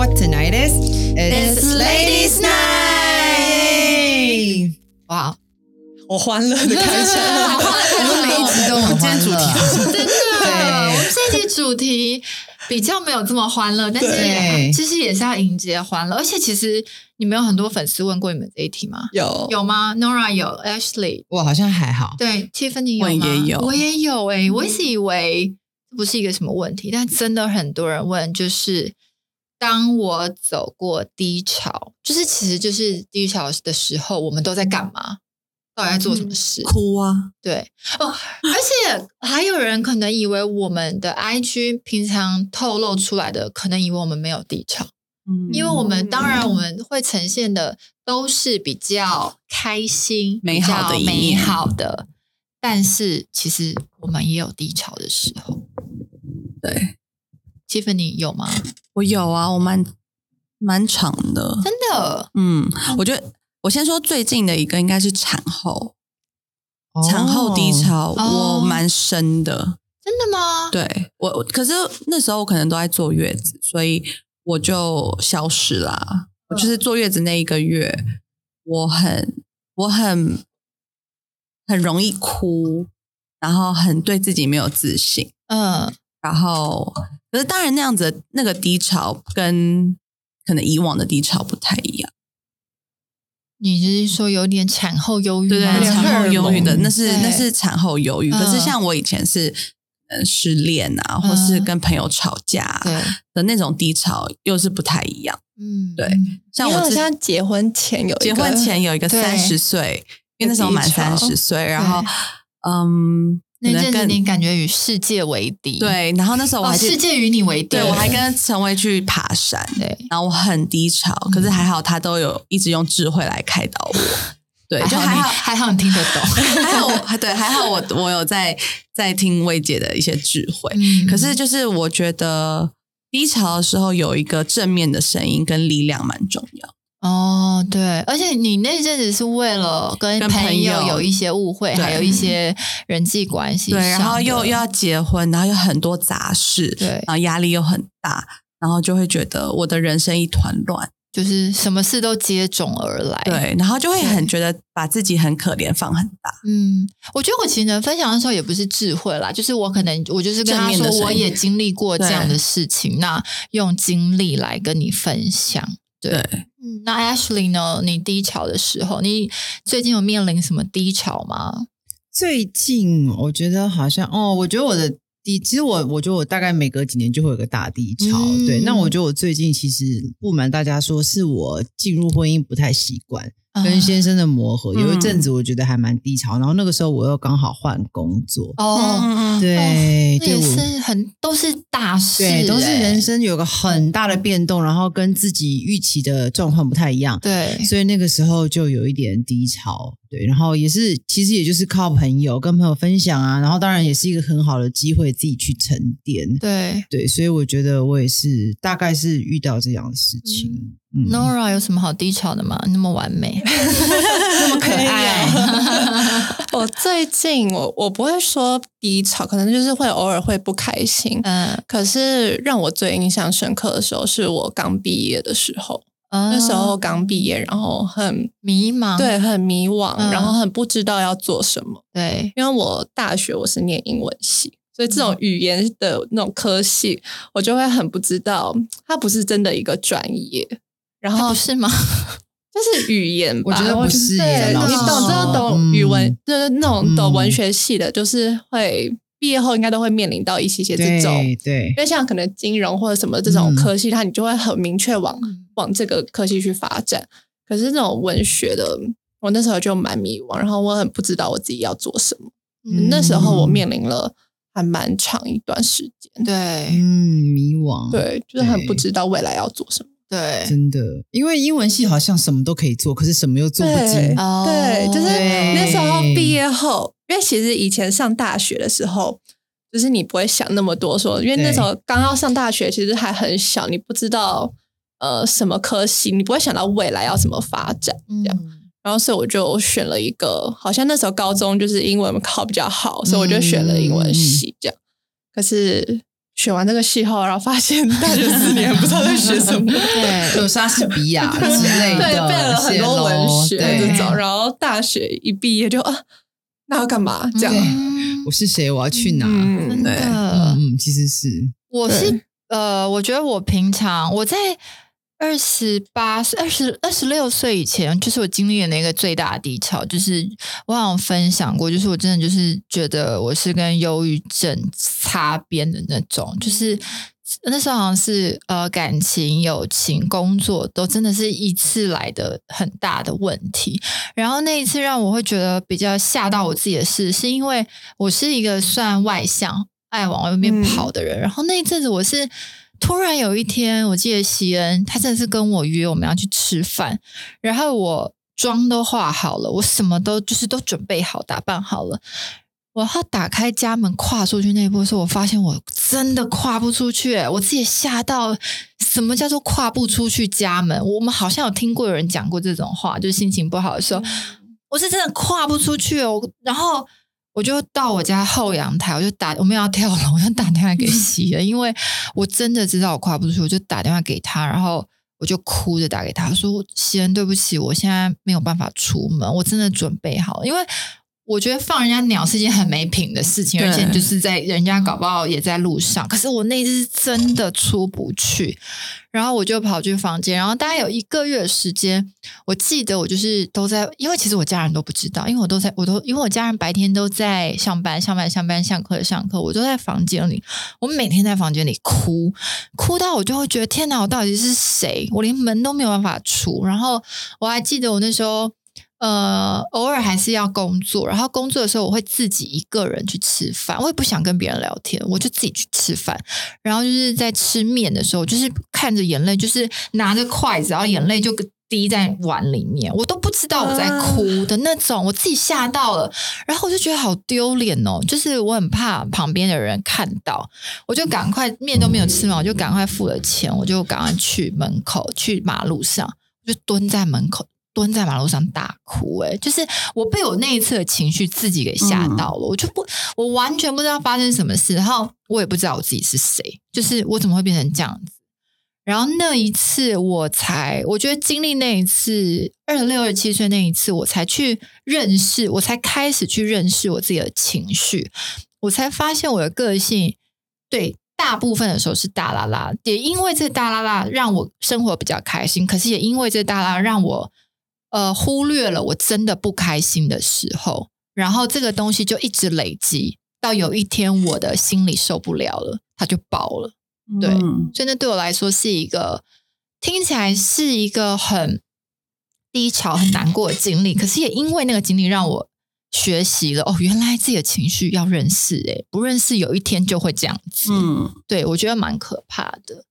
what tonight is? It's Ladies' Night. 哇，我欢乐的开场，我们每一集都很欢乐。真的，我们这一集主题比较没有这么欢乐，但是其实也是要迎接欢乐。而且其实你们有很多粉丝问过你们这一题吗？有有吗？Nora 有，Ashley 我好像还好。对，Tiffany 有吗？我也有我也有诶、我一直以为这不是一个什么问题，但真的很多人问，就是当我走过低潮，就是其实就是低潮的时候，我们都在干嘛？到底在做什么事？哭啊，对哦，而且还有人可能以为我们的 IG 平常透露出来的，可能以为我们没有低潮，嗯因为我们当然我们会呈现的都是比较开心、美好的美好的，但是其实我们也有低潮的时候。对 Tiffany 有吗？我有啊，我蛮蛮长的，真的？嗯，我觉得我先说最近的一个应该是产后，产后低潮哦。我蛮深的，真的吗？对我，我可是那时候我可能都在坐月子，所以我就消失啦。我就是坐月子那一个月，我很我很很容易哭，然后很对自己没有自信，嗯，然后可是当然那样子那个低潮跟可能以往的低潮不太一样，你是说有点产后忧郁对？产后忧郁的那是那是产后忧郁，可是嗯像我以前是。嗯，失恋啊，或是跟朋友吵架啊、的那种低潮，又是不太一样。嗯，对像我好像结婚前有一个结婚前有一个三十岁，因为那时候满三十岁，然后嗯，那阵子你感觉与世界为敌，，对，然后那时候我哦，还世界与你为敌，对我还跟陈薇去爬山，对，然后我很低潮，可是还好他都有一直用智慧来开导我，对，就还你好。还好你听得懂，还好我，还对，还好我我有在在听薇姐的一些智慧，嗯可是就是我觉得低潮的时候有一个正面的声音跟力量蛮重要。哦，对，而且你那阵子是为了跟跟朋朋友有一些误会，对还有一些人际关系对，然后又又要结婚，然后有很多杂事，对然后压力又很大，然后就会觉得我的人生一团乱，就是什么事都接踵而来，对，然后就会很对觉得把自己很可怜放很大，嗯，我觉得我其实能分享的时候也不是智慧啦，就是我可能我就是跟他说，我也经历过这样的事情，那用经历来跟你分享。对，嗯，那 Ashley 呢？你低潮的时候，你最近有面临什么低潮吗？最近我觉得好像哦，我觉得我的低，其实我我觉得我大概每隔几年就会有个大低潮。嗯对，那我觉得我最近其实不瞒大家说，是我进入婚姻不太习惯，跟先生的磨合，有一阵子我觉得还蛮低潮。然后那个时候我又刚好换工作，哦，嗯，对，这也对我。是很都是大事、对，都是欸人生有个很大的变动，然后跟自己预期的状况不太一样。对，所以那个时候就有一点低潮，对，然后也是其实也就是靠朋友跟朋友分享啊，然后当然也是一个很好的机会自己去沉淀，对。对，所以我觉得我也是大概是遇到这样的事情，嗯 Nora 有什么好低潮的吗？那么完美，那么可爱，我最近我我不会说低潮，可能就是会偶尔会不开心。嗯，可是让我最印象深刻的时候，是我刚毕业的时候。那那时候刚毕业，然后很迷茫，对，很迷惘，嗯然后很不知道要做什么。对，因为我大学我是念英文系，所以这种语言的那种科系，我就会很不知道，它不是真的一个专业。然后不是吗？就是语言吧，我觉得不是你懂实说知道懂嗯语文，就是那种懂嗯文学系的，就是会毕业后应该都会面临到一些些这种，对对。因为像可能金融或者什么这种嗯。科系，它你就会很明确往嗯。往这个科系去发展。可是那种文学的，我那时候就蛮迷惘，然后我很不知道我自己要做什么。嗯。那时候我面临了还蛮长一段时间，对。嗯，迷惘，，对，就是很不知道未来要做什么。对，真的，因为英文系好像什么都可以做，可是什么又做不对。精，哦对，就是那时候毕业后，因为其实以前上大学的时候，就是你不会想那么多说，因为那时候刚要上大学，其实还很小，你不知道呃什么科系，你不会想到未来要怎么发展这样。嗯然后所以我就选了一个，好像那时候高中就是英文考比较好，所以我就选了英文系这样。可是选完这个系后，然后发现大学四年不知道在学什么，对，有莎士比亚之类的，对，背了很多文学这种，然后大学一毕业就啊，那要干嘛？这样，嗯。我是谁？我要去哪？嗯真对。的，嗯，其实是。我是呃，我觉得我平常我在二十八岁、二十二十六岁以前，就是我经历的那个最大的低潮，就是我好像分享过，就是我真的就是觉得我是跟忧郁症擦边的那种，就是。那时候好像是呃感情、友情、工作都真的是一次来的很大的问题，然后那一次让我会觉得比较吓到我自己的事，是因为我是一个算外向、爱往外面跑的人。然后那一阵子，我是突然有一天，我记得西恩他真的是跟我约我们要去吃饭，然后我妆都化好了，我什么都就是都准备好、打扮好了。我要打开家门跨出去那一步的时候，我发现我真的跨不出去、欸，我自己也吓到。什么叫做跨不出去家门？我们好像有听过有人讲过这种话，就是心情不好的时候，我是真的跨不出去哦。然后我就到我家后阳台，我就打我们要跳楼，我就打电话给喜恩，因为我真的知道我跨不出去，我就打电话给他，然后我就哭着打给他说：“喜恩，对不起，我现在没有办法出门，我真的准备好了，因为。”我觉得放人家鸟是一件很没品的事情，而且就是在人家搞不好也在路上。可是我那次是真的出不去，然后我就跑去房间，然后大概有一个月的时间，我记得我就是都在，因为其实我家人都不知道，因为我都在，我都因为我家人白天都在上班，上班上班，上课上课，我都在房间里，我每天在房间里哭，哭到我就会觉得天哪，我到底是谁？我连门都没有办法出。然后我还记得我那时候。呃，偶尔还是要工作，然后工作的时候我会自己一个人去吃饭，我也不想跟别人聊天，我就自己去吃饭。然后就是在吃面的时候，就是看着眼泪，就是拿着筷子，然后眼泪就滴在碗里面，我都不知道我在哭的那种，我自己吓到了，然后我就觉得好丢脸哦，就是我很怕旁边的人看到，我就赶快面都没有吃完，我就赶快付了钱，我就赶快去门口，去马路上，就蹲在门口。蹲在马路上大哭、欸，就是我被我那一次的情绪自己给吓到了，我就不，我完全不知道发生什么事，然后我也不知道我自己是谁，就是我怎么会变成这样子。然后那一次，我才我觉得经历那一次二十六、二十七岁那一次，我才去认识，我才开始去认识我自己的情绪，我才发现我的个性对。大部分的时候是大拉拉，也因为这大拉拉让我生活比较开心，可是也因为这大拉拉让我。呃，忽略了我真的不开心的时候，然后这个东西就一直累积，到有一天我的心里受不了了，它就爆了。对，嗯所以那对我来说是一个听起来是一个很低潮、很难过的经历，可是也因为那个经历让我学习了哦，原来自己的情绪要认识，诶，不认识有一天就会这样子。嗯，对我觉得蛮可怕的。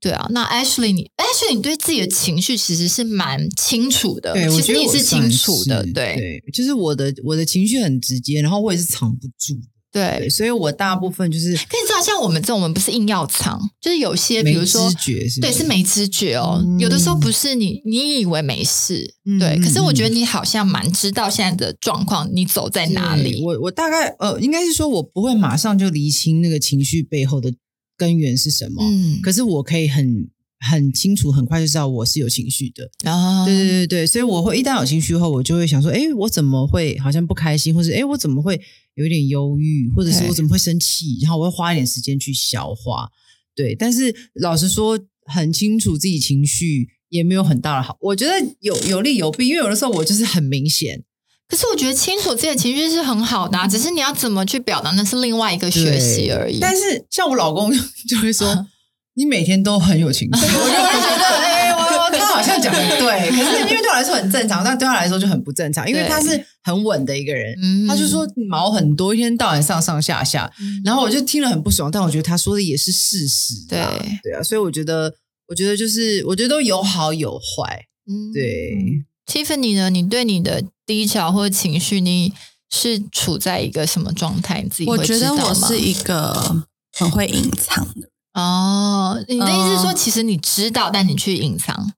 对啊，那 Ashley 你 Ashley 你对自己的情绪其实是蛮清楚的，对，其实你是清楚的，对对，就是我的我的情绪很直接，然后我也是藏不住，对，对。所以我大部分就是可你知道，像我们这种，我们不是硬要藏，就是有些比如说知觉对，是是没知觉哦。嗯有的时候不是你你以为没事，嗯对，嗯可是我嗯觉得你好像蛮知道现在的状况，你走在哪里。我我大概呃，应该是说我不会马上就厘清那个情绪背后的根源是什么，嗯，可是我可以很很清楚，很快就知道我是有情绪的。然后对对对对，所以我会一旦有情绪后，我就会想说，哎，我怎么会好像不开心，或者哎，我怎么会有一点忧郁，或者是我怎么会生气？然后我会花一点时间去消化。对，但是老实说，很清楚自己情绪也没有很大的好，我觉得有有利有弊，因为有的时候我就是很明显。可是我觉得清楚自己的情绪是很好的、啊，只是你要怎么去表达，那是另外一个学习而已。但是像我老公 就会说，你每天都很有情绪，我就会觉得，哎、我他好像讲的对，可是因为对我来说很正常，但对他来说就很不正常，因为他是很稳的一个人，嗯他就说毛很多，一天到晚上上下下，嗯然后我就听了很不爽，但我觉得他说的也是事实啊，对对啊，所以我觉得，我觉得就是，我觉得都有好有坏，嗯对。Tiffany 呢？你对你的低潮或者情绪，你是处在一个什么状态？你自己会我觉得知道吗我是一个很会隐藏的，哦，你的意思是说，嗯其实你知道，但你去隐藏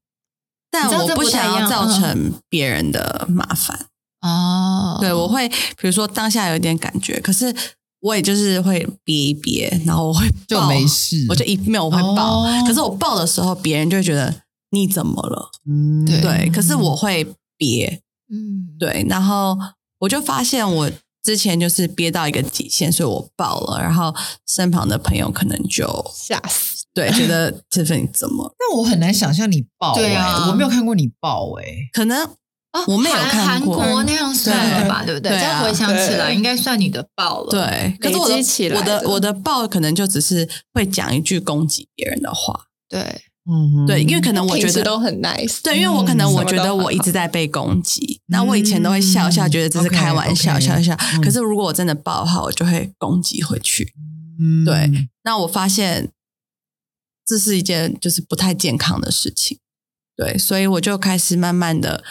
但我不想要造嗯成别人的麻烦。哦。对，我会比如说当下有一点感觉，可是我也就是会憋一憋，然后我会 就爆没事我就一没有我会爆。哦可是我爆的时候，别人就会觉得你怎么了？嗯对对，可是我会憋，嗯，对，然后我就发现我之前就是憋到一个极限，所以我爆了，然后身旁的朋友可能就吓死！对觉得这份你怎么？但我很难想象你爆、对啊欸我没有看过你爆哎、可能哦我没有看过韩过国那样算了吧，对不对？对啊这样回想起来，应该算你的爆了。，对，可是我的我的我的爆可能就只是会讲一句攻击别人的话，对，嗯哼。对，因为可能我觉得都很 nice，对，因为我可能嗯我觉得我一直在被攻击，然后我以前都会笑笑，觉得这是开玩笑笑笑。嗯。可是如果我真的爆的话，我就会攻击回去。嗯。对那我发现这是一件就是不太健康的事情，对，所以我就开始慢慢的，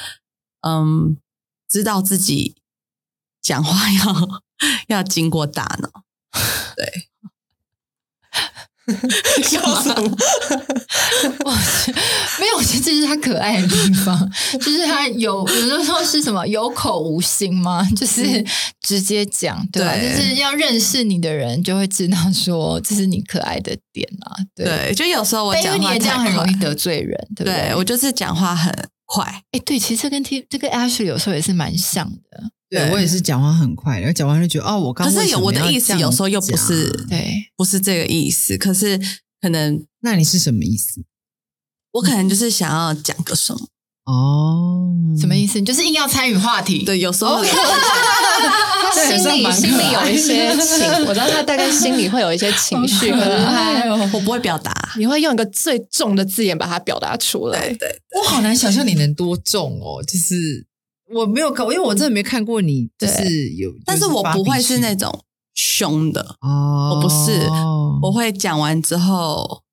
嗯，知道自己讲话要 要经过大脑，对，笑什么？哇，没有，我觉得这是他可爱的地方，就是他有有的时候是什么有口无心吗？就是直接讲，对吧？对就是要认识你的人就会知道说这是你可爱的点啊，对。对，就有时候我讲话这样很容易得罪人，对不对？对我就是讲话很快，哎，对，其实这跟 T 这个 Ashley 有时候也是蛮像的，对。我也是讲话很快，然后讲完就觉得哦，我刚可是有我的意思，有时候又不是讲对。不是这个意思，可是可能那你是什么意思？我可能就是想要讲个什么，哦，什么意思？你就是硬要参与话题，对，有时候他 心里心里有一些情，我知道他大概心里会有一些情绪，可是他我不会表达，你会用一个最重的字眼把它表达出来。对。对。我好难想象你能多重哦，就是我没有看，因为我真的没看过你，就是有，但是我不会是那种种凶的，哦，我不是我会讲完之后，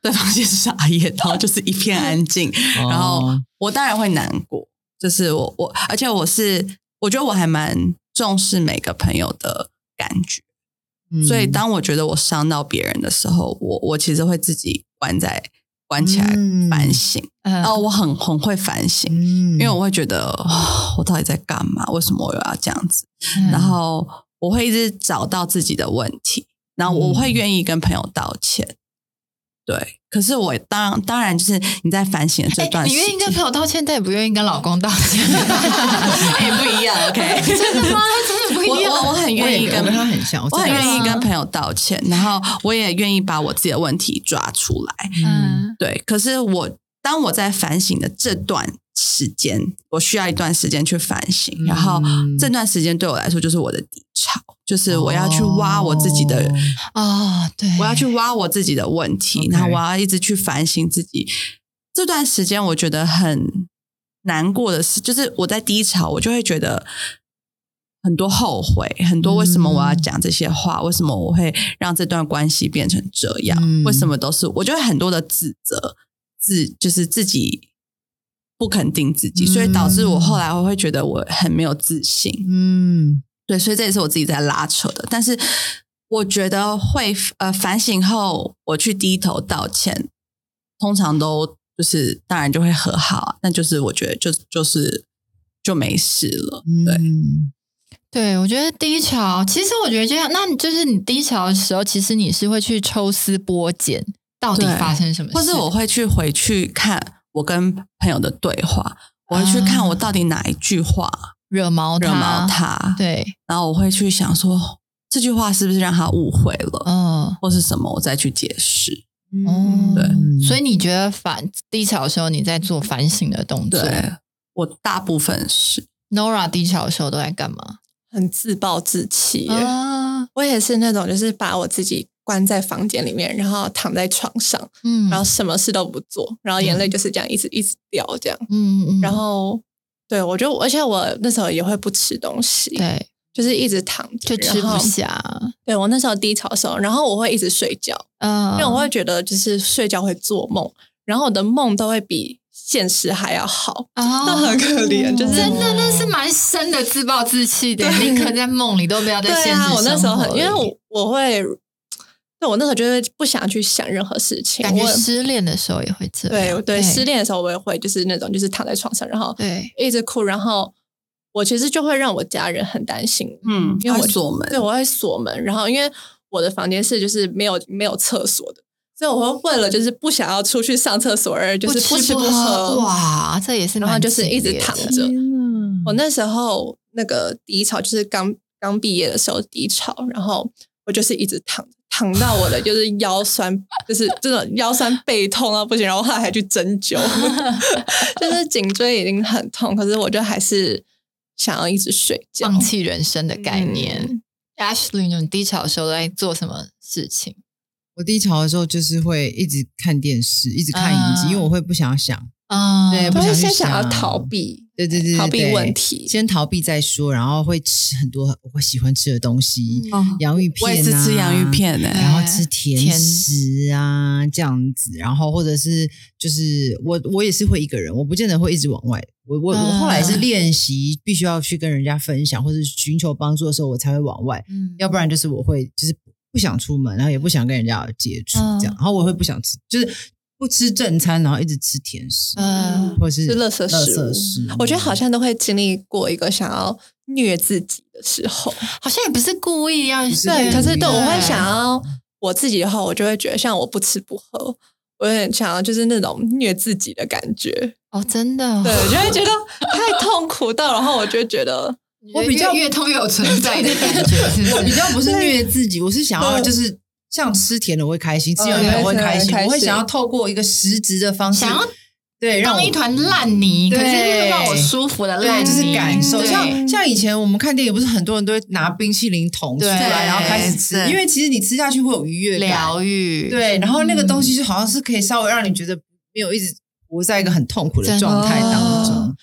对方先傻眼，然后就是一片安静，哦然后我当然会难过，就是我我，而且我是我觉得我还蛮重视每个朋友的感觉，嗯所以当我觉得我伤到别人的时候，我我其实会自己关在关起来嗯反省，嗯然后我很很会反省，嗯因为我会觉得、哦我到底在干嘛？为什么我又要这样子？嗯然后我会一直找到自己的问题，然后我会愿意跟朋友道歉。对，可是我当当然就是你在反省的这哎段时间，你愿意跟朋友道歉，但也不愿意跟老公道歉，也 不一样，OK？真的吗？真的不一样。我我我很愿意跟他很像，我很愿意跟朋友道歉，然后我也愿意把我自己的问题抓出来。嗯，对，可是我当我在反省的这段时间，我需要一段时间去反省，嗯然后这段时间对我来说就是我的低潮，就是我要去挖我自己的，哦哦，对，我要去挖我自己的问题然后我要一直去反省自己。这段时间我觉得很难过的是，就是我在低潮，我就会觉得。很多后悔，很多为什么我要讲这些话？为什么我会让这段关系变成这样？嗯为什么都是我觉得很多的自责，自就是自己不肯定自己，嗯所以导致我后来我会觉得我很没有自信。嗯对，所以这也是我自己在拉扯的。但是我觉得会呃反省后，我去低头道歉，通常都就是当然就会和好啊。那就是我觉得就就是就没事了。对，嗯对，我觉得低潮，其实我觉得这样，那你就是你低潮的时候，其实你是会去抽丝剥茧，到底发生什么事，或是我会去回去看我跟朋友的对话，我会去看我到底哪一句话惹毛惹毛他，对，然后我会去想说这句话是不是让他误会了，嗯，或是什么，我再去解释。哦对所以你觉得反低潮的时候，你在做反省的动作对我大部分是？Nora 低潮的时候都在干嘛？很自暴自弃。啊，我也是那种，就是把我自己关在房间里面，然后躺在床上，嗯然后什么事都不做，然后眼泪就是这样一直一直掉，这样。嗯嗯，然后，对我就，而且我那时候也会不吃东西，对，就是一直躺着，就吃不。下，对我那时候低潮的时候，然后我会一直睡觉，嗯，因为我会觉得就是睡觉会做梦，然后我的梦都会比现实还要好。啊，那很可怜就是真的，那是蛮深的自暴自弃的，对宁可在梦里都不要在现实啊，我那时候很，因为我我会，对我那时候就是不想去想任何事情，感觉我失恋的时候也会这样，对对失恋的时候我也会就是那种就是躺在床上，然后对，一直哭，然后我其实就会让我家人很担心，嗯，因为我锁门，对，我会锁门，然后因为我的房间是就是没有没有厕所的，所以我会为了就是不想要出去上厕所而就是不吃不喝，哇，这也是蛮然后就是一直躺着。嗯我那时候那个低潮就是刚刚毕业的时候低潮，然后我就是一直躺躺到我的就是腰酸，就是这种腰酸背痛啊不行，然后后来还去针灸，就是颈椎已经很痛，可是我就还是想要一直睡觉，放弃人生的概念。嗯。Ashley，你低潮的时候在做什么事情？我低潮的时候就是会一直看电视，一直看影集，啊。因为我会不想要想，啊，对不想想要逃避，对对对对逃避问题。先逃避再说，然后会吃很多我喜欢吃的东西，哦洋芋片、啊，我也是吃洋芋片的、然后吃甜甜食啊这样子，然后或者是就是我我也是会一个人，我不见得会一直往外。我我我后来是嗯练习，必须要去跟人家分享或者寻求帮助的时候，我才会往外，嗯。要不然就是我会就是不想出门，然后也不想跟人家有接触嗯。这样，然后我会不想吃，就是不吃正餐，然后一直吃甜食，嗯。或者是是垃圾食物。食物。我觉得好像都会经历过一个想要虐自己的时候，好像也不是故意要是对，可是对对我会想要我自己的话，我就会觉得像我不吃不喝，我有点想要就是那种虐自己的感觉，哦，真的，对，我就会觉得太痛苦到，然后我就觉得我比较越越痛越有存在的感觉，是不我比？较不是虐自己，我是想要就是像吃甜的我会开心，吃有嗯甜的我会开心，我会想要透过一个实质的方式，想要对让我一团烂泥，可对是就是让我舒服的烂对，泥，就是感受。像像以前我们看电影，不是很多人都会拿冰淇淋桶出来，然后开始吃，因为其实你吃下去会有愉悦感，疗愈，对，然后那个东西就好像是可以稍微让你觉得没有一直活在一个很痛苦的状态当中。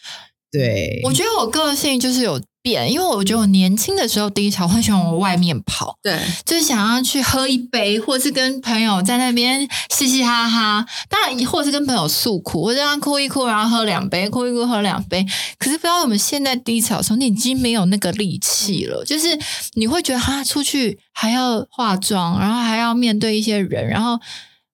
对，我觉得我个性就是有变，因为我觉得我年轻的时候低潮，我很喜欢往外面跑，对，就是想要去喝一杯，或是跟朋友在那边嘻嘻哈哈。当然，或是跟朋友诉苦，或者让他哭一哭，然后喝两杯，哭一哭喝两杯。可是不知道我们现在低潮的时候，你已经没有那个力气了，就是你会觉得哈，出去还要化妆，然后还要面对一些人，然后。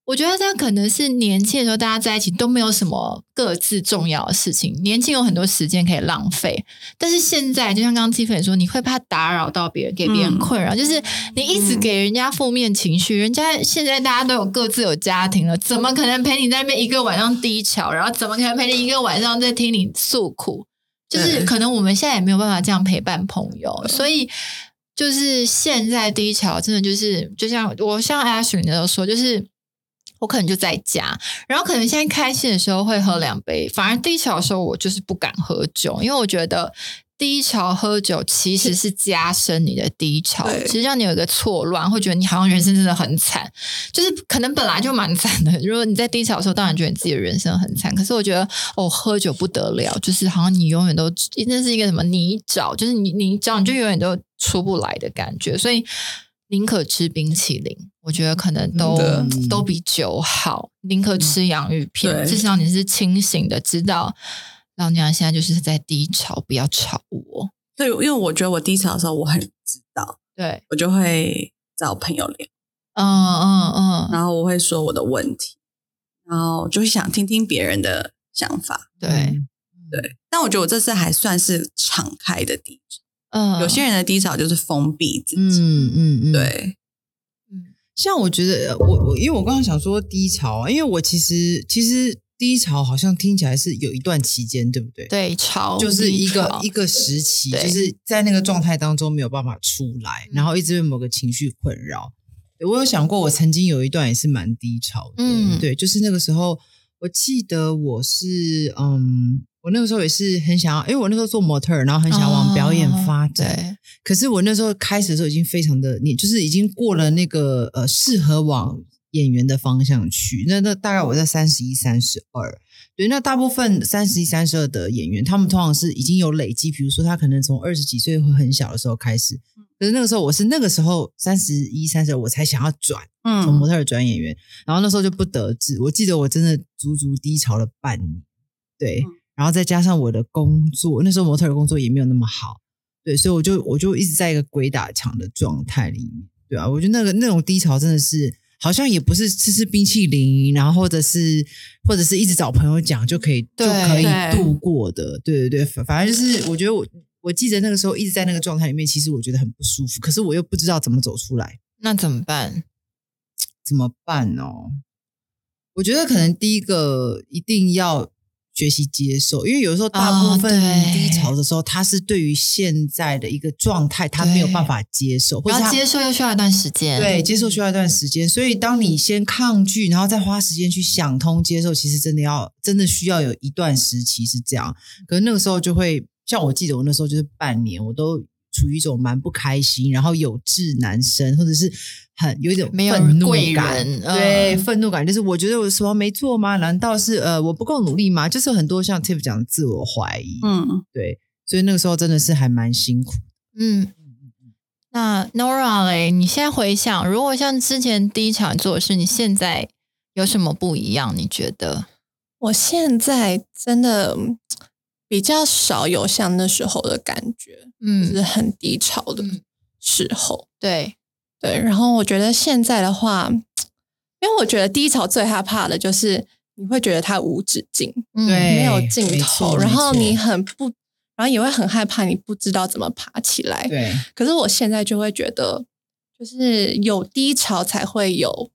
我觉得这可能是年轻的时候大家在一起都没有什么各自重要的事情，年轻有很多时间可以浪费。但是现在，就像刚刚 Tiffany 说，你会怕打扰到别人，给别人嗯困扰，就是你一直给人家负面情绪，人家现在大家都有各自有家庭了，怎么可能陪你在那边一个晚上低潮，然后怎么可能陪你一个晚上在听你诉苦？就是可能我们现在也没有办法这样陪伴朋友，所以就是现在低潮真的就是，就像我像 Ashley 的时候说，就是。我可能就在家，然后可能现在开心的时候会喝两杯，反而低潮的时候我就是不敢喝酒，因为我觉得低潮喝酒其实是加深你的低潮，其实让你有一个错乱，会觉得你好像人生真的很惨，就是可能本来就蛮惨的。如果你在低潮的时候，当然觉得你自己的人生很惨，可是我觉得哦，喝酒不得了，就是好像你永远都那是一个什么泥沼，就是你泥沼，你就永远都出不来的感觉，所以。宁可吃冰淇淋，我觉得可能都都比酒好。宁可吃洋芋片，对至少你是清醒的，知道老娘现在就是在低潮，不要吵我。对，因为我觉得我低潮的时候，我很知道，对，我就会找朋友聊，嗯嗯嗯，然后我会说我的问题，然后就会想听听别人的想法。对，对，但我觉得我这次还算是敞开的低潮。嗯，有些人的低潮就是封闭自己。嗯嗯嗯，。对，像我觉得，呃我我因为我刚刚想说低潮啊，因为我其实其实低潮好像听起来是有一段期间，对不对？，对潮就是一个一个时期，对就是在那个状态当中没有办法出来，嗯然后一直被某个情绪困扰。我有想过，我曾经有一段也是蛮低潮的，嗯对，就是那个时候，我记得我是嗯，我那个时候也是很想要，因为我那时候做模特，然后很想往表演发展，对，可是我那时候开始的时候已经非常的，你就是已经过了那个呃适合往演员的方向去。那那大概我在三十一、三十二，对，那大部分三十一、三十二的演员，他们通常是已经有累积，比如说他可能从二十几岁会很小的时候开始，可是那个时候我是那个时候三十一、三十二，我才想要转从模嗯，特儿转演员，然后那时候就不得志。我记得我真的足足低潮了半年，对，嗯然后再加上我的工作，那时候模特儿工作也没有那么好，对，所以我就我就一直在一个鬼打墙的状态里面，对啊，我觉得那个那种低潮真的是好像也不是吃吃冰淇淋，然后或者是或者是一直找朋友讲就可以就可以度过的，对对对，反反正就是我觉得我我记得那个时候一直在那个状态里面，其实我觉得很不舒服，可是我又不知道怎么走出来，那怎么办？怎么办哦？我觉得可能第一个一定要学习接受，因为有时候大部分低潮的时候，他是对于现在的一个状态，他没有办法接受，或者接受又需要一段时间。对，接受需要一段时间，所以当你先抗拒，然后再花时间去想通接受，其实真的要真的需要有一段时期是这样。可是那个时候就会，像我记得我那时候就是半年，我都处于一种蛮不开心，然后有志难伸，或者是很有一种没有愤怒贵感，对，愤怒感就是我觉得我什么没做吗？难道是呃我不够努力吗？就是很多像 Tiff 讲的自我怀疑，嗯，对，所以那个时候真的是还蛮辛苦。嗯，那 Nora 嘞，你现在回想，如果像之前第一场做的事，你现在有什么不一样？你觉得？我现在真的嗯比较少有像那时候的感觉，嗯。就是嗯，很低潮的嗯。时候。对，对，然后我觉得现在的话，因为我觉得低潮最害怕的就是你会觉得它无止境，嗯。对没有尽头，然后你很不，然后也会很害怕，你不知道怎么爬起来。对，可是我现在就会觉得，就是有低潮才会有，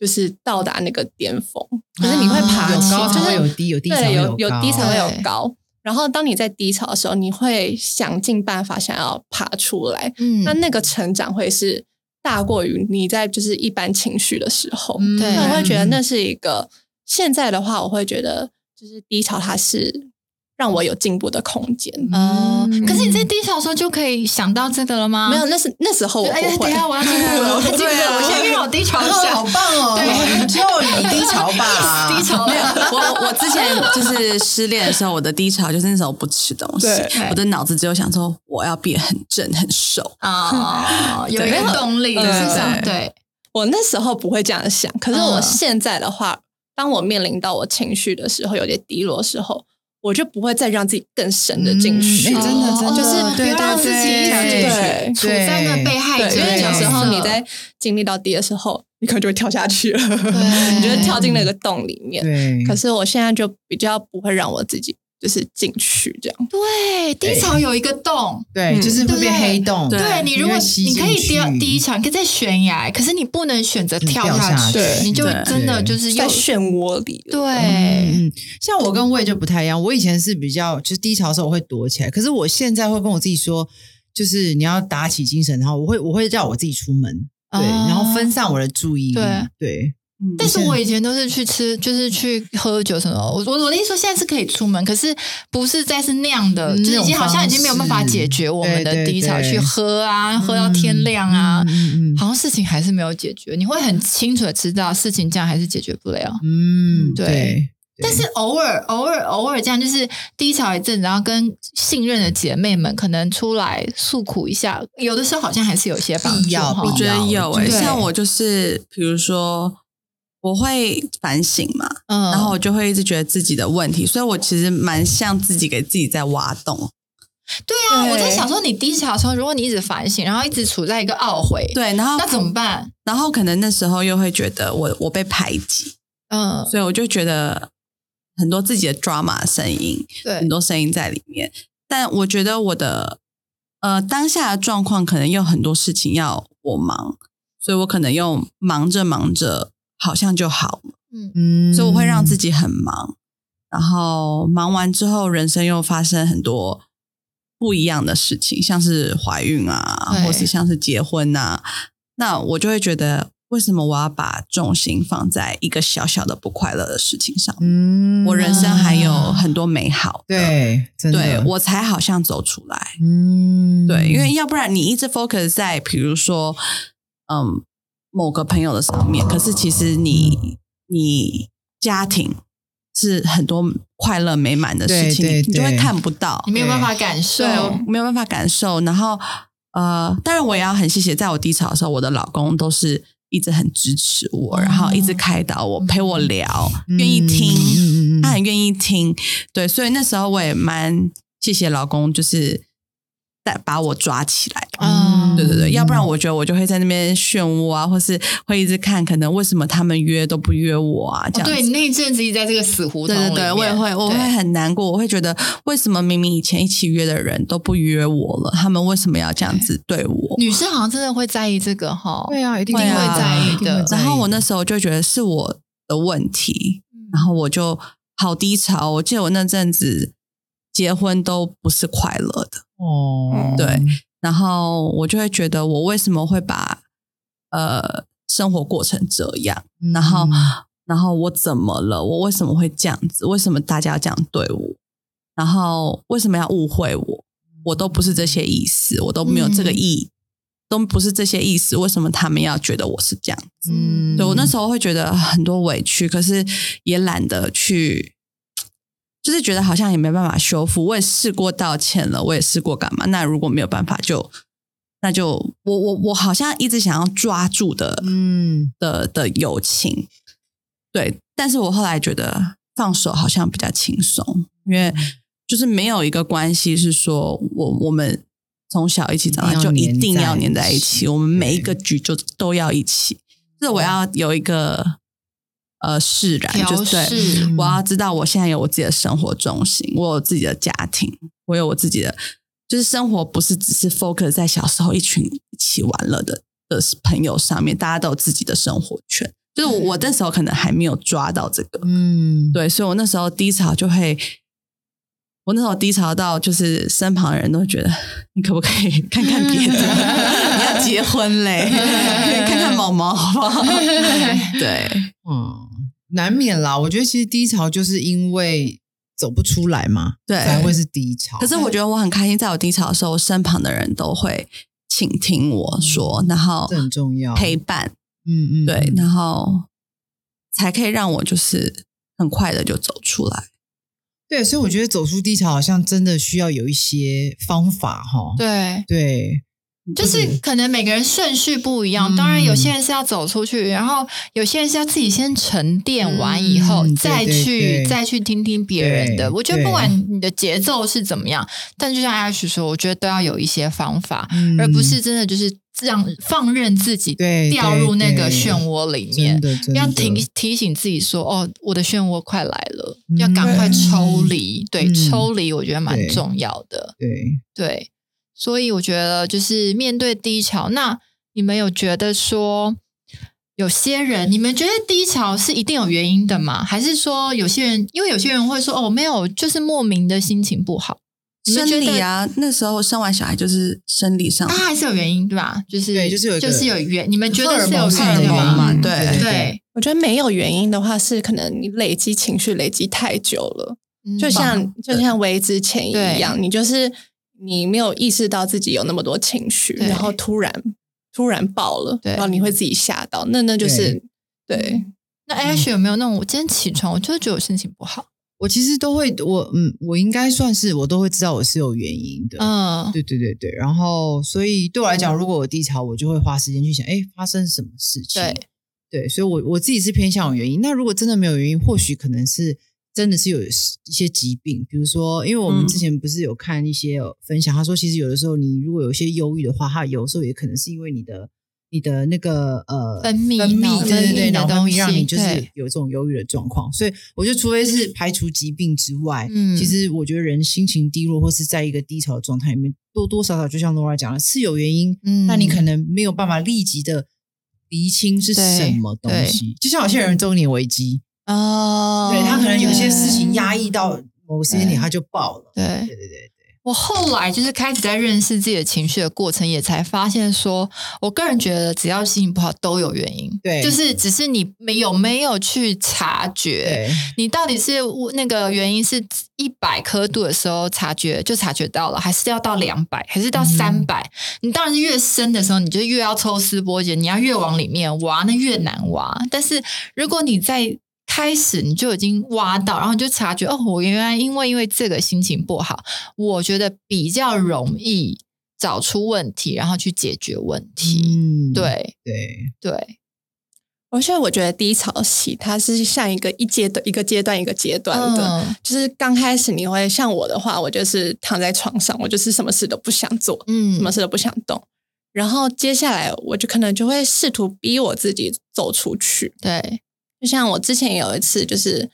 就是到达那个巅峰，可是你会爬高才就是会有低，有低才对，会有有低才会有高。然后当你在低潮的时候，你会想尽办法想要爬出来，嗯那那个成长会是大过于你在就是一般情绪的时候。嗯对那我会觉得那是一个现在的话，我会觉得就是低潮，它是让我有进步的空间。哦、嗯可是你在低潮的时候就可以想到这个了吗？没有，那是那时候我，哎呀，不会等一。下我要进步了，我要进步了，我现在又有低潮一下，好棒哦！对就你低潮吧，低潮了。我我之前就是失恋的时候，我的低潮就是那时候不吃东西，我的脑子只有想说我要变很正很瘦。啊、有一对个动力，嗯至少对对，我那时候不会这样想，可是嗯我现在的话，当我面临到我情绪的时候，有点低落的时候，我就不会再让自己更深的进去。真的真的就是不要让自己一直对处在那被害对，者因为有时候你在经历到低的时候，你可能就会跳下去了，对 你就会跳进那个洞里面。可是我现在就比较不会让我自己就是进去这样。对低潮有一个洞。对，嗯就是会变黑洞。对对你，如果你可以进去第第一场，你可以在悬崖，可是你不能选择跳下去，去你就真的就是又在漩涡里，对，像我跟魏就不太一样。我以前是比较就是低潮的时候我会躲起来，可是我现在会跟我自己说，就是你要打起精神，然后我会我会叫我自己出门，对，哦然后分散我的注意力，对对，嗯但是我以前都是去吃，就是去喝酒什么。我我我的意思说，现在是可以出门，可是不是再是那样的，嗯就是已经好像已经没有办法解决我们的低潮，对去喝啊，喝到天亮啊，好像事情还是没有解决。你会很清楚的知道事情这样还是解决不了。嗯，对对，但是偶尔偶尔偶尔这样，就是低潮一阵，然后跟信任的姐妹们可能出来诉苦一下，有的时候好像还是有些帮助必要我觉得有诶、对像我就是比如说我会反省嘛，嗯，然后我就会一直觉得自己的问题，所以我其实蛮像自己给自己在挖洞。对啊，对我在想说，你低潮的时候，如果你一直反省，然后一直处在一个懊悔，对，然后那怎么办？然后可能那时候又会觉得我我被排挤，嗯，所以我就觉得很多自己的 drama 声音，对很，多声音在里面。但我觉得我的呃当下的状况可能有很多事情要我忙，所以我可能又忙着忙着好像就好。了，嗯。嗯。所以我会让自己很忙。然后忙完之后，人生又发生很多不一样的事情，像是怀孕啊，或是像是结婚啊，那我就会觉得，为什么我要把重心放在一个小小的不快乐的事情上？嗯。我人生还有很多美好的，对，真的。对我才好像走出来。嗯。对，因为要不然你一直 focus 在比如说，嗯，某个朋友的上面，可是其实你你家庭是很多快乐美满的事情，对对你就会看不到。你，没有办法感受，对，我没有办法感受。然后呃，当然我也要很谢谢，在我低潮的时候，我的老公都是一直很支持我，哦然后一直开导我，陪我聊，愿意嗯听。他很愿意听，对，所以那时候我也蛮谢谢老公，就是带把我抓起来。嗯对对对，要不然我觉得我就会在那边漩涡啊，或是会一直看，可能为什么他们约都不约我啊？这样子。哦对，那一阵子一直在这个死胡同，对对对，我也会，我会很难过，我会觉得为什么明明以前一起约的人都不约我了，他们为什么要这样子对我？女生好像真的会在意这个哈。对啊，一定会啊在意的然后我那时候就觉得是我的问题，嗯然后我就好低潮。我记得我那阵子结婚都不是快乐的，哦，对，然后我就会觉得我为什么会把呃生活过成这样，嗯然后然后我怎么了？我为什么会这样子？为什么大家要这样对我？然后为什么要误会我？我都不是这些意思，我都没有这个意，都不是这些意思。为什么他们要觉得我是这样子？嗯对我那时候会觉得很多委屈，可是也懒得去，就是觉得好像也没办法修复。我也试过道歉了，我也试过干嘛？那如果没有办法就，那就我我我好像一直想要抓住的，嗯的的友情，对。但是我后来觉得放手好像比较轻松，因为就是没有一个关系是说我我们从小一起长大就一一定要黏在一起，我们每一个局就都要一起。这我要有一个呃释然，就是对我要知道我现在有我自己的生活重心，我有自己的家庭，我有我自己的，就是生活不是只是 focus 在小时候一群一起玩乐的的朋友上面，大家都有自己的生活圈。就是我我那时候可能还没有抓到这个，嗯，对，所以我那时候低潮就会，我那时候低潮到就是身旁的人都觉得，你可不可以看看别的？结婚嘞，可 以看看毛毛好不好？对，嗯，难免啦。我觉得其实低潮就是因为走不出来嘛，对才会是低潮。可是我觉得我很开心，在我低潮的时候，身旁的人都会倾听我说，然后这很重要陪伴，嗯嗯，对，嗯然后才可以让我就是很快的就走出来。对，所以我觉得走出低潮好像真的需要有一些方法哈。对，对，就是可能每个人顺序不一样，嗯。当然有些人是要走出去，然后有些人是要自己先沉淀完以后，再对去对。再去听听别人的。我觉得不管你的节奏是怎么样，但就像 Ash 说，我觉得都要有一些方法，嗯。而不是真的就是让放任自己掉入那个漩涡里面要提提醒自己说：“哦，我的漩涡快来了，嗯要赶快抽离。对，嗯。抽离我觉得蛮重要的。对。对，所以我觉得就是面对低潮，那你们有觉得说，有些人，你们觉得低潮是一定有原因的吗？还是说有些人，因为有些人会说，哦，没有，就是莫名的心情不好。生理啊，那时候生完小孩就是生理上，它还是有原因，对吧？就是对就是有就是有原，你们觉得是有原因吗？对对对，我觉得没有原因的话，是可能你累积情绪累积太久了，嗯就像就像维之前一样，你就是你没有意识到自己有那么多情绪，然后突然突然爆了，对然后你会自己吓到，那那就是对那 Ash 有没有那种，我今天起床，我就是觉得我心情不好？我其实都会，我嗯，我应该算是我都会知道我是有原因的。嗯，对对对对，然后所以对我来讲，如果我低潮，我就会花时间去想，哎，发生什么事情？对对，所以我我自己是偏向有原因。那如果真的没有原因，或许可能是真的是有一些疾病，比如说，因为我们嗯。之前不是有看一些分享，他说其实有的时候你如果有一些忧郁的话，它有时候也可能是因为你的你的那个呃分泌分泌，脑分对对对，泌的脑分东西泌让你就是有这种忧郁的状况。所以我觉得，除非是排除疾病之外，嗯。其实我觉得人心情低落或是在一个低潮的状态里面，多多少少就像 Nora 讲的，是有原因，嗯但你可能没有办法立即的厘清是什么东西。就像有些人中年危机，哦，对他可能有些事情压抑到某个时间点，他就爆了。对。对对对我后来就是开始在认识自己的情绪的过程，也才发现说，我个人觉得只要心情不好都有原因，对。就是只是你没有没有去察觉，你到底是那个原因是一百刻度的时候察觉就察觉到了，还是要到两百，还是到三百、你当然是越深的时候，你就越要抽丝剥茧，你要越往里面挖，那越难挖。但是如果你在开始你就已经挖到，然后你就察觉哦，我原来因为因为这个心情不好，我觉得比较容易找出问题，然后去解决问题。嗯，对对。对，而且我觉得低潮期它是像一个一阶的一个阶段一个阶段的，嗯就是刚开始你会像我的话，我就是躺在床上，我就是什么事都不想做，嗯什么事都不想动。然后接下来我就可能就会试图逼我自己走出去，对，就像我之前有一次就是。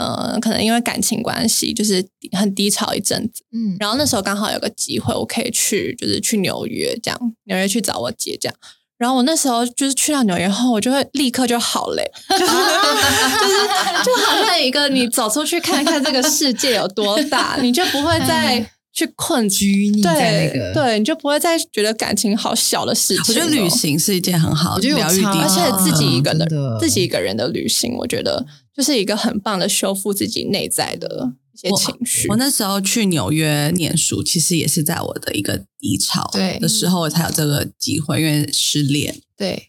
呃，可能因为感情关系，就是很低潮一阵子。嗯然后那时候刚好有个机会，我可以去，就是去纽约这样，纽约去找我姐这样。然后我那时候就是去到纽约后，我就会立刻就好嘞，就是就是就好像一个你走出去看看这个世界有多大，你就不会再 去困拘泥在那对个对，你就不会再觉得感情好小的事情。我觉得旅，行是一件很好我觉得有差疗愈地而且，自己一个人自己一个人的旅行，我觉得就是一个很棒的修复自己内在的一些情绪。我那时候去纽约念书，其实也是在我的一个低潮对的时候，我才有这个机会，因为失恋。对，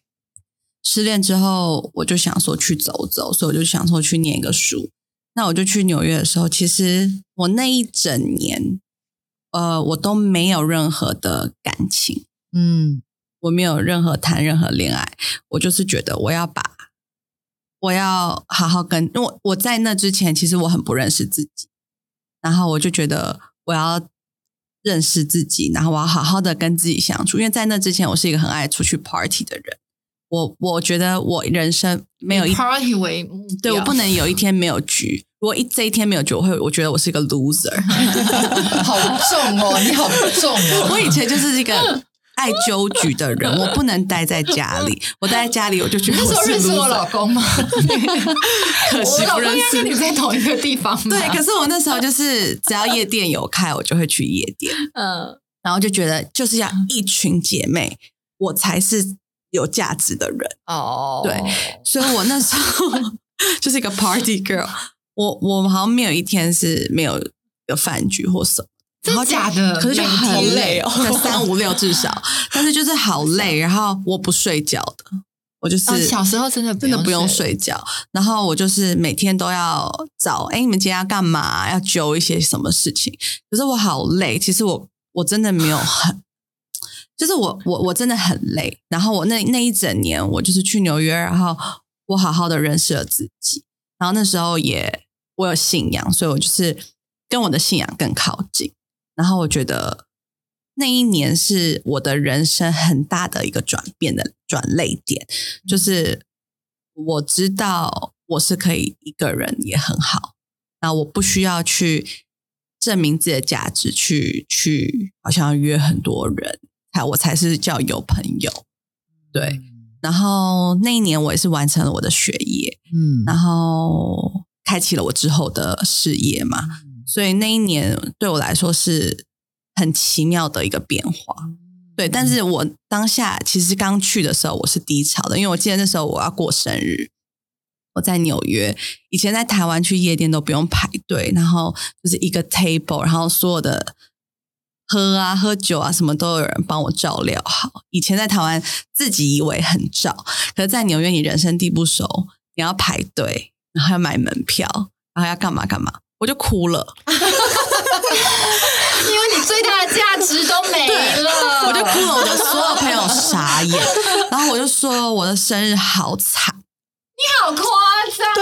失恋之后，我就想说去走走，所以我就想说去念一个书。那我就去纽约的时候，其实我那一整年，呃，我都没有任何的感情，嗯。我没有任何谈任何恋爱，我就是觉得我要把，我要好好跟，因为我我在那之前，其实我很不认识自己，然后我就觉得我要认识自己，然后我要好好的跟自己相处，因为在那之前，我是一个很爱出去 party 的人，我我觉得我人生没有 party 为对我不能有一 天没有局，如果一这一天没有酒，我会我觉得我是一个 loser。好重哦，你好重哦。我以前就是一个 爱纠局的人，我不能待在家里，我待在家里我就觉得我是认识我老公吗？可惜我认识跟你在同一个地方吧？对，可是我那时候就是只要夜店有开，我就会去夜店，嗯，然后就觉得就是要一群姐妹，我才是有价值的人。哦，对所以我那时候就是一个 party girl，我我好像没有一天是没有有饭局或什么。真的假的？可是就每很累哦，三五六至少，但是就是好累，然后我不睡觉的，我就是、哦小时候真的真的不用睡，睡觉，然后我就是每天都要找，哎，你们今天要干嘛？要揪一些什么事情？可是我好累，其实我我真的没有很，就是我我我真的很累。然后我那那一整年，我就是去纽约，然后我好好的认识了自己，然后那时候也我有信仰，所以我就是跟我的信仰更靠近。然后我觉得那一年是我的人生很大的一个转变的转泪点，就是我知道我是可以一个人也很好，那我不需要去证明自己的价值，去去好像约很多人，才我才是叫有朋友。对，然后那一年我也是完成了我的学业，嗯然后开启了我之后的事业嘛。所以那一年对我来说是很奇妙的一个变化。对，但是我当下其实刚去的时候我是低潮的，因为我记得那时候我要过生日，我在纽约，以前在台湾去夜店都不用排队，然后就是一个 table，然后所有的喝啊、喝酒啊什么都有人帮我照料好。以前在台湾自己以为很照，可是在纽约你人生地不熟，你要排队，然后要买门票，然后要干嘛干嘛，我就哭了。因为你最大的价值都没了，我就哭了，我的所有朋友傻眼，然后我就说我的生日好惨，你好夸张，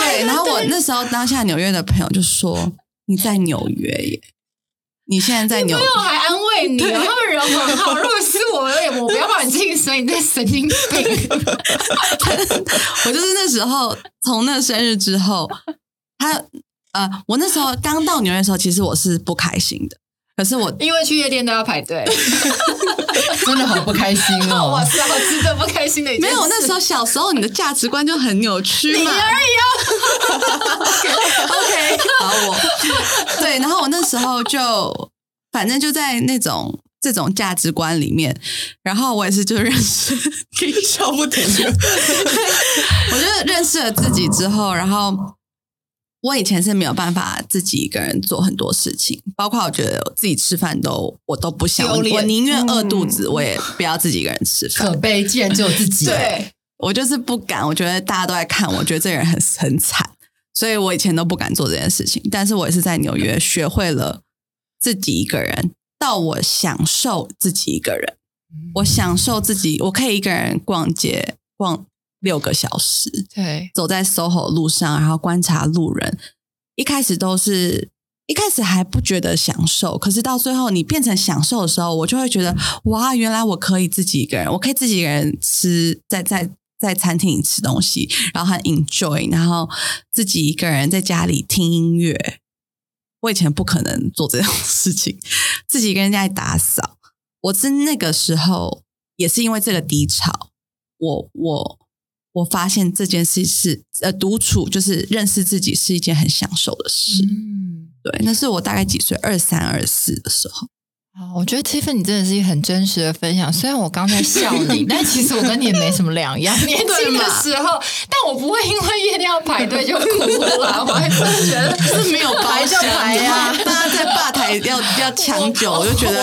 对，然后我那时候当下纽约的朋友就说你在纽约耶，你现在在纽没有还安慰你哦，他们人很好。如果是我，我不要帮你进水，你在神经病。我就是那时候从那生日之后，他呃，我那时候刚到纽约的时候，其实我是不开心的，可是我因为去夜店都要排队，真的好不开心哦哇。塞，好值得不开心的一件事。没有那时候小时候你的价值观就很扭曲嘛。而已 啊 OK，好我对，然后我那时候就反正就在那种这种价值观里面，然后我也是就认识，可以笑不停的，我就认识了自己之后，然后。我以前是没有办法自己一个人做很多事情，包括我觉得我自己吃饭都我都不想，我宁愿饿肚子，我也不要自己一个人吃饭。可悲，既然只有自己。，对，我就是不敢，我觉得大家都在看，我觉得这个人很很惨，所以我以前都不敢做这件事情。但是我也是在纽约学会了自己一个人，到我享受自己一个人，我享受自己，我可以一个人逛街、逛六个小时，对，走在 SOHO 路上，然后观察路人。一开始都是一开始还不觉得享受，可是到最后你变成享受的时候，我就会觉得哇，原来我可以自己一个人，我可以自己一个人吃，在在在餐厅里吃东西，然后很 enjoy，然后自己一个人在家里听音乐。我以前不可能做这种 事情，自己一个人在打扫。我是那个时候也是因为这个低潮，我我我发现这件事是呃独处，就是认识自己是一件很享受的事。嗯，对，那是我大概几岁，二三二四的时候。好，我觉得 Tiffany 你真的是一个很真实的分享。虽然我刚才笑你，但其实我跟你也没什么两样。年轻的时候，但我不会因为夜店要排队就哭了，我还是觉得 是没有排就排呀。大家在吧台要 要抢酒，我就觉得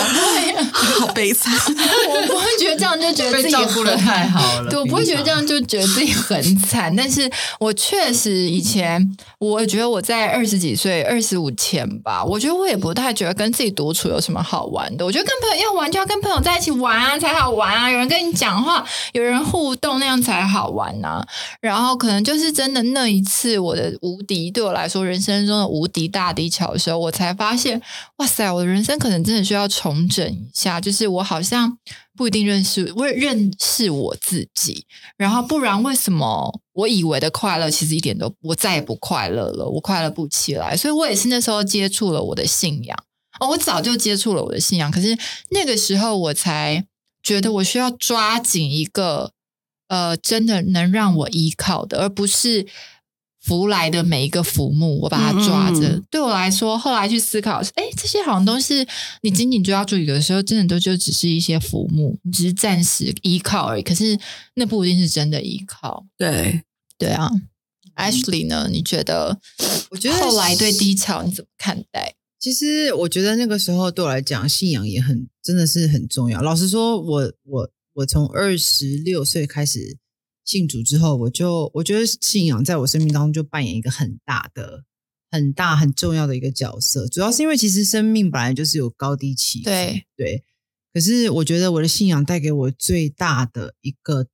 好悲惨。我不会觉得这样就觉得自己照顾的太好了，对我不会觉得这样就觉得自己很惨。但是我确实以前，我觉得我在二十几岁、二十五前吧，我觉得我也不太觉得跟自己独处有什么好玩。我觉得跟朋友要玩就要跟朋友在一起玩啊才好玩啊，有人跟你讲话，有人互动那样才好玩呐。然后可能就是真的那一次我的无敌对我来说人生中的无敌大低潮的时候，我才发现哇塞，我的人生可能真的需要重整一下。就是我好像不一定认识我认识我自己，然后不然为什么我以为的快乐其实一点都我再也不快乐了，我快乐不起来。所以我也是那时候接触了我的信仰。哦，我早就接触了我的信仰，可是那个时候我才觉得我需要抓紧一个呃，真的能让我依靠的，而不是福来的每一个浮木，我把它抓着。对我来说，后来去思考，哎，这些好像都是你紧紧抓住，有的时候真的都就只是一些浮木，你只是暂时依靠而已。可是那不一定是真的依靠。对，对啊，Ashley 呢？你觉得？我觉得后来对低潮你怎么看待？其实我觉得那个时候对我来讲，信仰也很真的是很重要。老实说，我我我从二十六岁开始信主之后，我就我觉得信仰在我生命当中就扮演一个很大的、很大、很重要的一个角色。主要是因为其实生命本来就是有高低起伏，对对。可是我觉得我的信仰带给我最大的一个。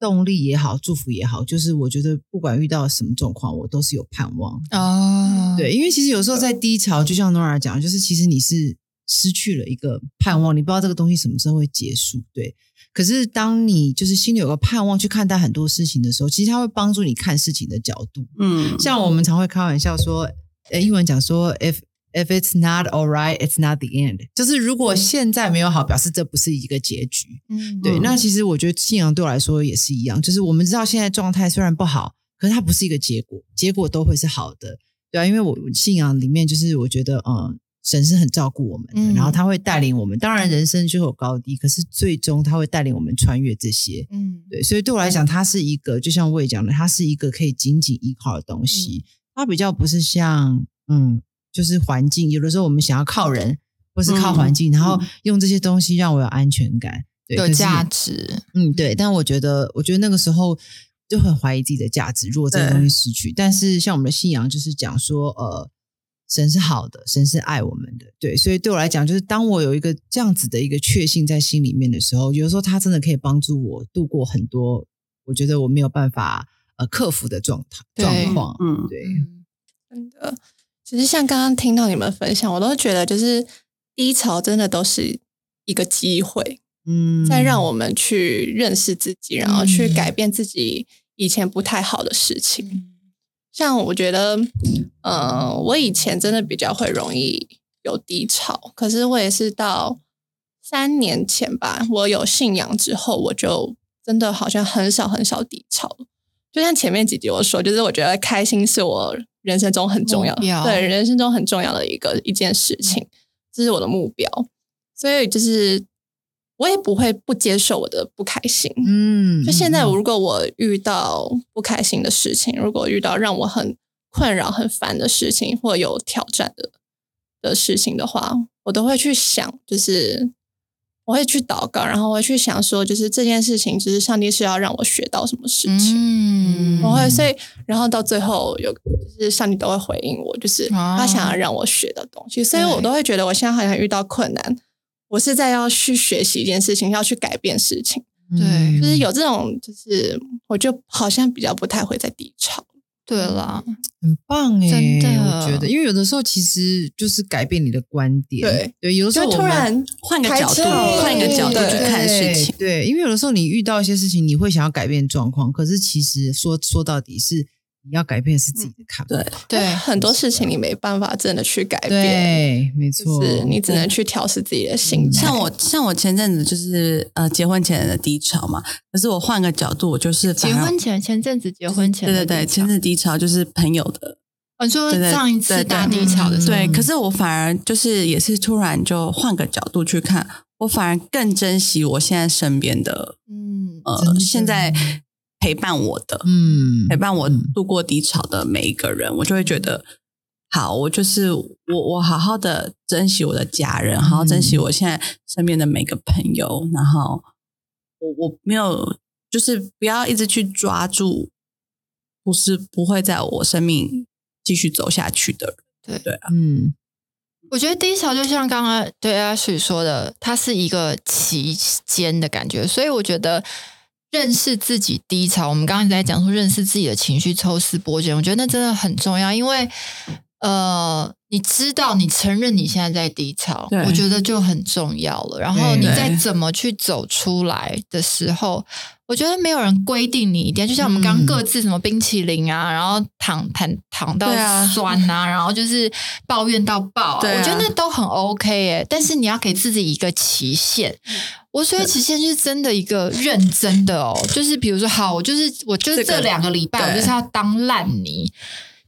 动力也好，祝福也好，就是我觉得不管遇到什么状况，我都是有盼望哦。对，因为其实有时候在低潮，就像 Nora 讲，就是其实你是失去了一个盼望，你不知道这个东西什么时候会结束。对，可是当你就是心里有个盼望去看待很多事情的时候，其实它会帮助你看事情的角度。嗯，像我们常会开玩笑说，呃，英文讲说，if If it's not all right, it's not the end。就是如果现在没有好，表示这不是一个结局。嗯，对。那其实我觉得信仰对我来说也是一样，就是我们知道现在状态虽然不好，可是它不是一个结果，结果都会是好的，对啊。因为我信仰里面就是我觉得，嗯，神是很照顾我们的，然后他会带领我们。当然人生就有高低，可是最终他会带领我们穿越这些。嗯，对。所以对我来讲，它是一个就像我也讲的，它是一个可以紧紧依靠的东西。它比较不是像，嗯。就是环境，有的时候我们想要靠人，或是靠环境，然后用这些东西让我有安全感，有价值。嗯，对。但我觉得，我觉得那个时候就很怀疑自己的价值。如果这个东西失去，但是像我们的信仰就是讲说，呃，神是好的，神是爱我们的。对，所以对我来讲，就是当我有一个这样子的一个确信在心里面的时候，有的时候他真的可以帮助我度过很多我觉得我没有办法呃克服的状态状况。嗯，对，真的。其实像刚刚听到你们分享，我都觉得就是低潮真的都是一个机会，嗯，在让我们去认识自己，然后去改变自己以前不太好的事情。像我觉得，嗯，我以前真的比较会容易有低潮，可是我也是到三年前吧，我有信仰之后，我就真的好像很少很少低潮了。就像前面几集我说，就是我觉得开心是我。人生中很重要，对人生中很重要的一个一件事情，这是我的目标，所以就是我也不会不接受我的不开心。嗯，就现在，如果我遇到不开心的事情，如果遇到让我很困扰、很烦的事情，或有挑战的的事情的话，我都会去想，就是。我会去祷告，然后我会去想说，就是这件事情，就是上帝是要让我学到什么事情。嗯，我会，所以，然后到最后有，就是上帝都会回应我，就是他想要让我学的东西。所以我都会觉得，我现在好像遇到困难，我是在要去学习一件事情，要去改变事情。对就是有这种，就是我就好像比较不太会在低潮。对啦，很棒哎、真的我觉得，因为有的时候其实就是改变你的观点，对。对，有的时候我们突然换个角度，换一个角度对去看事情。对，因为有的时候你遇到一些事情，你会想要改变状况，可是其实说说到底是你要改变是自己的看法。对，对，很多事情你没办法真的去改变，对，没就错，是你只能去调试自己的心态。像我像我前阵子就是呃结婚前的低潮嘛，可是我换个角度，我就是结婚前前阵子结婚前对对对，前阵子低潮就是朋友的说上一次大低潮的时候，对，可是我反而就是也是突然就换个角度去看，我反而更珍惜我现在身边的嗯，呃现在陪伴我的，嗯陪伴我嗯。度过低潮的每一个人，我就会觉得，好，我就是我，我好好的珍惜我的家人，好好珍惜我现在身边的每个朋友，然后我我没有，就是不要一直去抓住，不是不会在我生命继续走下去的人，对。啊，嗯。我觉得低潮就像刚刚对阿水说的，它是一个期间的感觉，所以我觉得认识自己低潮，我们刚刚在讲说认识自己的情绪，抽丝剥茧，我觉得那真的很重要，因为呃，你知道你承认你现在在低潮，我觉得就很重要了。然后你对再怎么去走出来的时候，我觉得没有人规定你一定要，就像我们刚各自什么冰淇淋啊，然后躺躺躺到酸啊，然后就是抱怨到爆、啊，啊我觉得那都很 OK 诶、但是你要给自己一个期限。我所以期限就是真的一个认真的哦，就是比如说，好，我就是我就是这两个礼拜，我就是要当烂泥。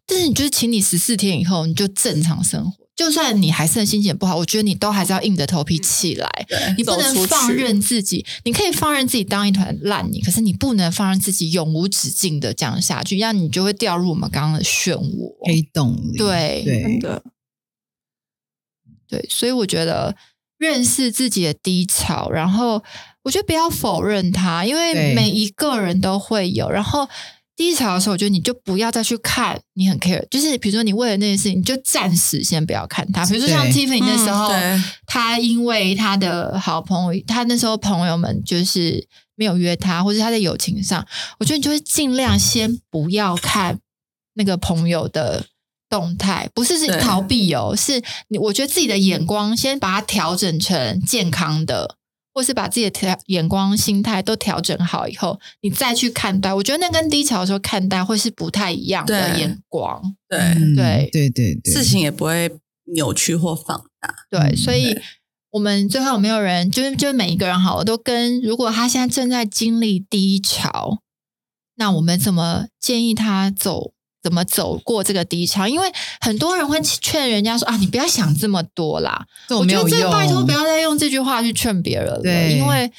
但是你就是请你十四天以后，你就正常生活。就算你还是心情不好，我觉得你都还是要硬着头皮起来。你不能放任自己，你可以放任自己当一团烂泥，可是你不能放任自己永无止境的这样下去，这样你就会掉入我们刚刚的漩涡。黑洞里，对对真，的，对，所以我觉得认识自己的低潮，然后我觉得不要否认它，因为每一个人都会有。然后低潮的时候，我觉得你就不要再去看你很 care，就是比如说你为了那件事情，你就暂时先不要看它。比如说像 Tiffany 那时候，他因为他的好朋友，他那时候朋友们就是没有约他，或者他在友情上，我觉得你就会尽量先不要看那个朋友的动态，不是是逃避哦，是你我觉得自己的眼光先把它调整成健康的。或是把自己的调眼光、心态都调整好以后，你再去看待，我觉得那跟低潮的时候看待会是不太一样的眼光。对，嗯对对对对，事情也不会扭曲或放大，对，嗯所以我们最后有没有人，就是就是每一个人好我，都跟如果他现在正在经历低潮，那我们怎么建议他走？怎么走过这个低潮？因为很多人会劝人家说啊，你不要想这么多啦。我觉得这拜托不要再用这句话去劝别人了，因为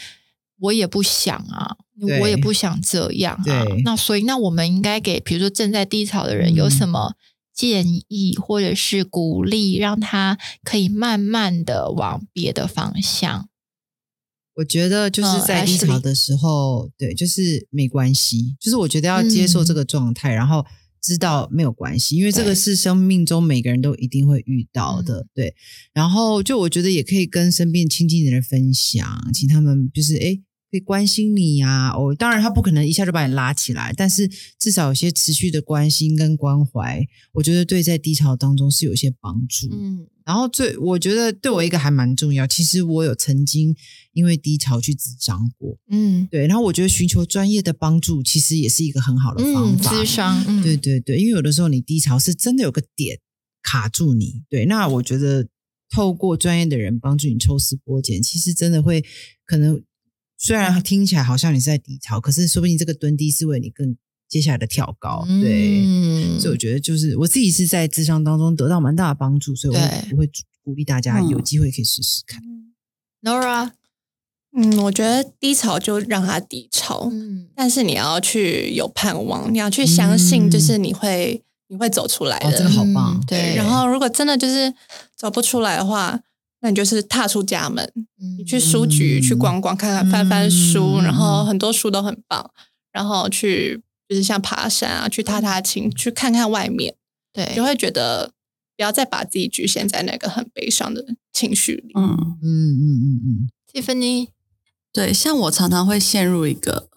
我也不想啊，我也不想这样啊。那所以，那我们应该给比如说正在低潮的人有嗯什么建议或者是鼓励，让他可以慢慢的往别的方向。我觉得就是嗯在低潮的时候，对，就是没关系，就是我觉得要接受这个状态，然后知道没有关系，因为这个是生命中每个人都一定会遇到的，对。然后就我觉得也可以跟身边亲近的人分享，请他们就是诶可以关心你呀、哦，当然他不可能一下就把你拉起来，但是至少有些持续的关心跟关怀，我觉得对在低潮当中是有一些帮助。嗯然后最我觉得对我一个还蛮重要，其实我有曾经因为低潮去咨商过，嗯。对，然后我觉得寻求专业的帮助其实也是一个很好的方嗯，法。智商，嗯，对对对，因为有的时候你低潮是真的有个点卡住你，对，那我觉得透过专业的人帮助你抽丝剥茧，其实真的会可能虽然听起来好像你是在低潮，可是说不定这个蹲低是为你更接下来的跳高，对。嗯所以我觉得就是我自己是在智商当中得到蛮大的帮助，所以我我会鼓励大家嗯。有机会可以试试看。Nora，嗯，我觉得低潮就让它低潮，嗯。但是你要去有盼望，你要去相信，就是你会、你会走出来的。哦这个好棒。嗯对，然后如果真的就是走不出来的话，那你就是踏出家门，嗯。你去书局、嗯去逛逛，看看翻翻书，嗯。然后很多书都很棒，然后去就是像爬山啊，去踏踏青，去看看外面，对，就会觉得不要再把自己局限在那个很悲伤的情绪里。嗯，嗯嗯嗯嗯，Tiffany，对，像我常常会陷入一个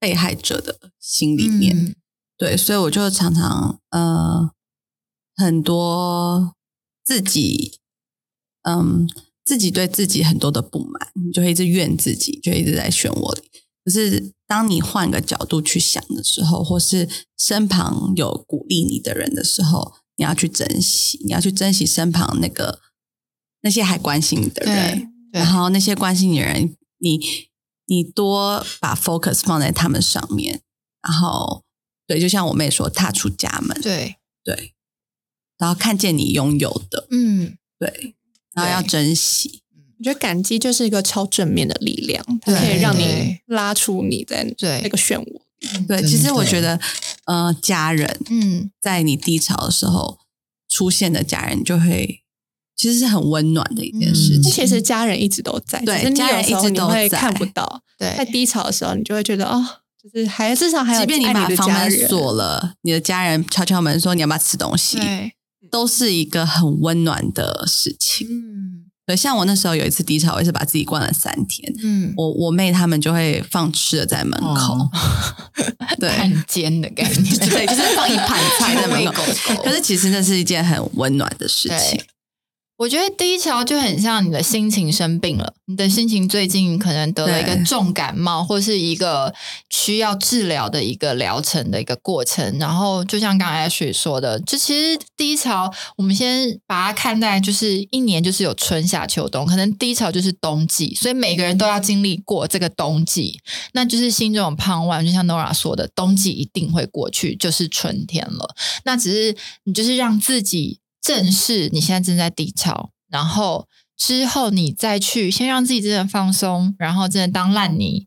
被害者的心里面，嗯。对，所以我就常常呃很多自己嗯自己对自己很多的不满，你就会一直怨自己，就一直在漩涡里。可是当你换个角度去想的时候，或是身旁有鼓励你的人的时候，你要去珍惜，你要去珍惜身旁那个那些还关心你的人，然后那些关心你的人，你你多把 focus 放在他们上面，然后对，就像我妹说，踏出家门，对，对，然后看见你拥有的，嗯，对，然后要珍惜，我觉得感激就是一个超正面的力量，它可以让你拉出你在对那个漩涡。对，其实我的觉得，呃，家人嗯，在你低潮的时候出现的家人，就会其实是很温暖的一件事嗯情。其实家人一直都在，对只是你家人有时候一直都你会在看不到，对在，低潮的时候，你就会觉得哦，就是还至少还有即便你把房门锁了，你的家人敲敲门说你要不要吃东西，都是一个很温暖的事情。嗯对，像我那时候有一次低潮，我也是把自己关了三天。嗯，我我妹他们就会放吃的在门口，哦 对很尖的感觉，对，就是放一盘菜在门口。可是其实那是一件很温暖的事情对。我觉得低潮就很像你的心情生病了，你的心情最近可能得了一个重感冒，或是一个需要治疗的一个疗程的一个过程。然后就像刚才 Ashley 说的，就其实低潮，我们先把它看待就是一年就是有春夏秋冬，可能低潮就是冬季，所以每个人都要经历过这个冬季，那就是心中有盼望。就像 Nora 说的，冬季一定会过去，就是春天了。那只是你就是让自己正视你现在正在低潮，然后之后你再去先让自己真的放松，然后真的当烂泥，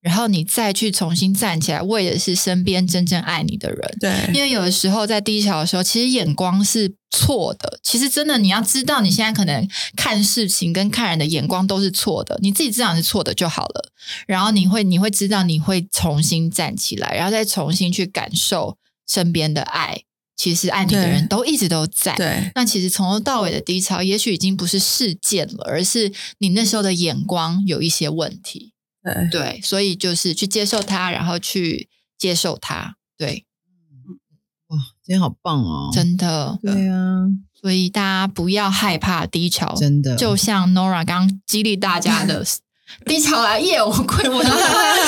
然后你再去重新站起来，为的是身边真正爱你的人。对因为有的时候在低潮的时候，其实眼光是错的。其实真的你要知道，你现在可能看事情跟看人的眼光都是错的，你自己知道你是错的就好了。然后你会你会知道，你会重新站起来，然后再重新去感受身边的爱。其实爱你的人都一直都在。对那其实从头到尾的低潮，也许已经不是事件了，而是你那时候的眼光有一些问题。对对，所以就是去接受它，然后去接受它。对，哇，今天好棒哦！真的。对啊，所以大家不要害怕低潮，真的就像 Nora 刚刚激励大家的，低潮来耶！我会，我要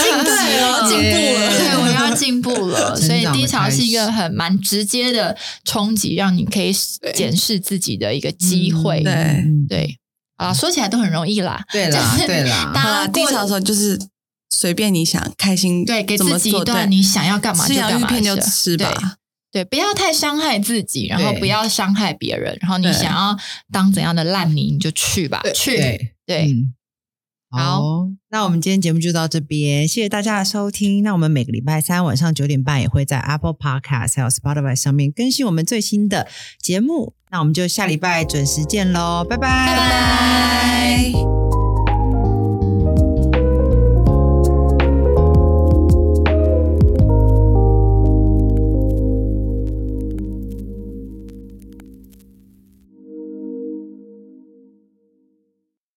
进步了，进步了。对，我要进步了。所以低潮是一个很蛮直接的冲击，让你可以检视自己的一个机会。对。嗯。对，啊，说起来都很容易啦。对啦 就是对啦。大，家过低潮的时候就是随便你想开心，对，给自己一段你想要干嘛吃就干嘛片就吃吧。对，不要太伤害自己，然后不要伤害别人，然后你想要当怎样的烂泥，你就去吧，对。去。对好，那我们今天节目就到这边，谢谢大家的收听。那我们每个礼拜三晚上九点半也会在 Apple Podcast 还有 Spotify 上面更新我们最新的节目。那我们就下礼拜准时见喽，拜拜，拜拜。